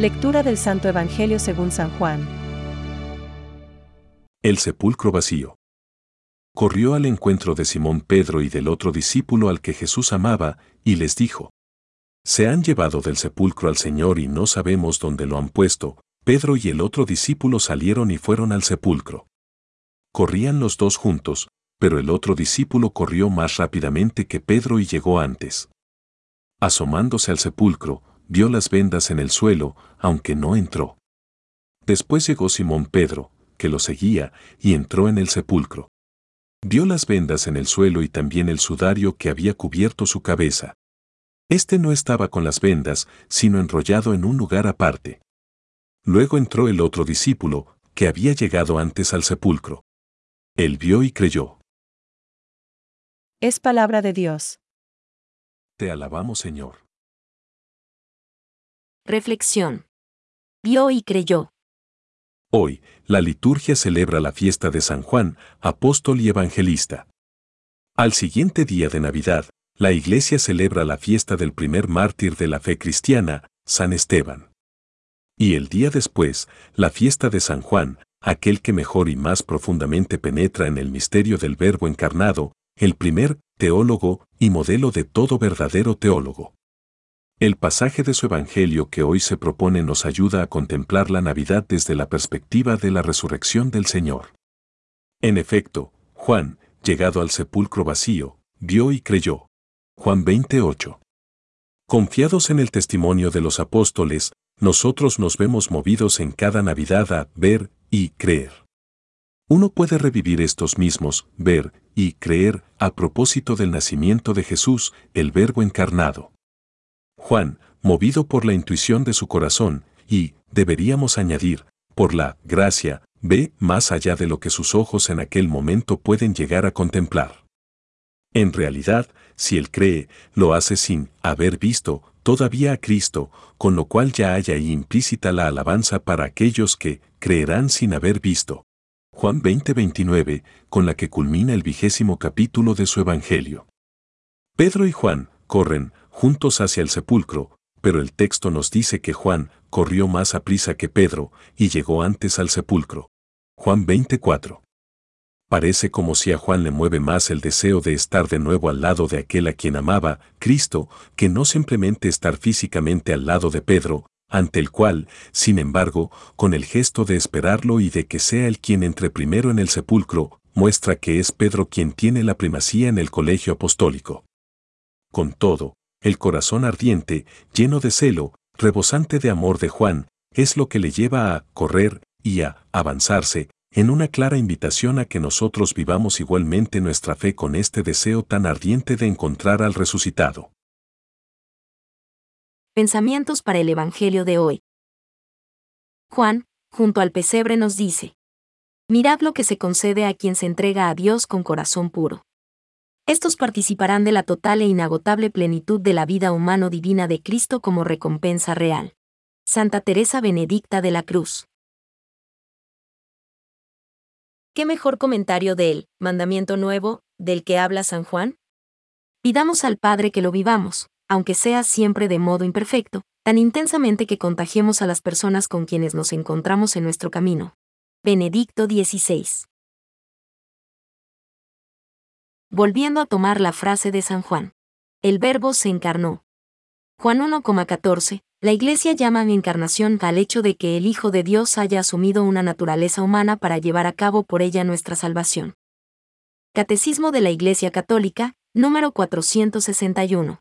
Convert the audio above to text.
Lectura del Santo Evangelio según San Juan. El sepulcro vacío. Corrió al encuentro de Simón Pedro y del otro discípulo al que Jesús amaba, y les dijo, Se han llevado del sepulcro al Señor y no sabemos dónde lo han puesto. Pedro y el otro discípulo salieron y fueron al sepulcro. Corrían los dos juntos, pero el otro discípulo corrió más rápidamente que Pedro y llegó antes. Asomándose al sepulcro, vio las vendas en el suelo, aunque no entró. Después llegó Simón Pedro, que lo seguía, y entró en el sepulcro. Vio las vendas en el suelo y también el sudario que había cubierto su cabeza. Este no estaba con las vendas, sino enrollado en un lugar aparte. Luego entró el otro discípulo, que había llegado antes al sepulcro. Él vio y creyó. Es palabra de Dios. Te alabamos, Señor. Reflexión. Vio y creyó. Hoy, la liturgia celebra la fiesta de San Juan, apóstol y evangelista. Al siguiente día de Navidad, la Iglesia celebra la fiesta del primer mártir de la fe cristiana, San Esteban. Y el día después, la fiesta de San Juan, aquel que mejor y más profundamente penetra en el misterio del Verbo encarnado, el primer teólogo y modelo de todo verdadero teólogo. El pasaje de su Evangelio que hoy se propone nos ayuda a contemplar la Navidad desde la perspectiva de la resurrección del Señor. En efecto, Juan, llegado al sepulcro vacío, vio y creyó. Juan 28. Confiados en el testimonio de los apóstoles, nosotros nos vemos movidos en cada Navidad a ver y creer. Uno puede revivir estos mismos, ver y creer a propósito del nacimiento de Jesús, el Verbo encarnado. Juan, movido por la intuición de su corazón, y, deberíamos añadir, por la gracia, ve más allá de lo que sus ojos en aquel momento pueden llegar a contemplar. En realidad, si él cree, lo hace sin haber visto todavía a Cristo, con lo cual ya hay ahí implícita la alabanza para aquellos que creerán sin haber visto. Juan 20:29, con la que culmina el vigésimo capítulo de su Evangelio. Pedro y Juan corren juntos hacia el sepulcro, pero el texto nos dice que Juan corrió más a prisa que Pedro y llegó antes al sepulcro. Juan 24. Parece como si a Juan le mueve más el deseo de estar de nuevo al lado de aquel a quien amaba, Cristo, que no simplemente estar físicamente al lado de Pedro, ante el cual, sin embargo, con el gesto de esperarlo y de que sea el quien entre primero en el sepulcro, muestra que es Pedro quien tiene la primacía en el colegio apostólico. Con todo, el corazón ardiente, lleno de celo, rebosante de amor de Juan, es lo que le lleva a correr y a avanzarse, en una clara invitación a que nosotros vivamos igualmente nuestra fe con este deseo tan ardiente de encontrar al resucitado. Pensamientos para el Evangelio de hoy. Juan, junto al pesebre nos dice, Mirad lo que se concede a quien se entrega a Dios con corazón puro. Estos participarán de la total e inagotable plenitud de la vida humano divina de Cristo como recompensa real. Santa Teresa Benedicta de la Cruz. ¿Qué mejor comentario del mandamiento nuevo del que habla San Juan? Pidamos al Padre que lo vivamos, aunque sea siempre de modo imperfecto, tan intensamente que contagiemos a las personas con quienes nos encontramos en nuestro camino. Benedicto XVI. Volviendo a tomar la frase de San Juan. El verbo se encarnó. Juan 1,14, la Iglesia llama encarnación al hecho de que el Hijo de Dios haya asumido una naturaleza humana para llevar a cabo por ella nuestra salvación. Catecismo de la Iglesia Católica, número 461.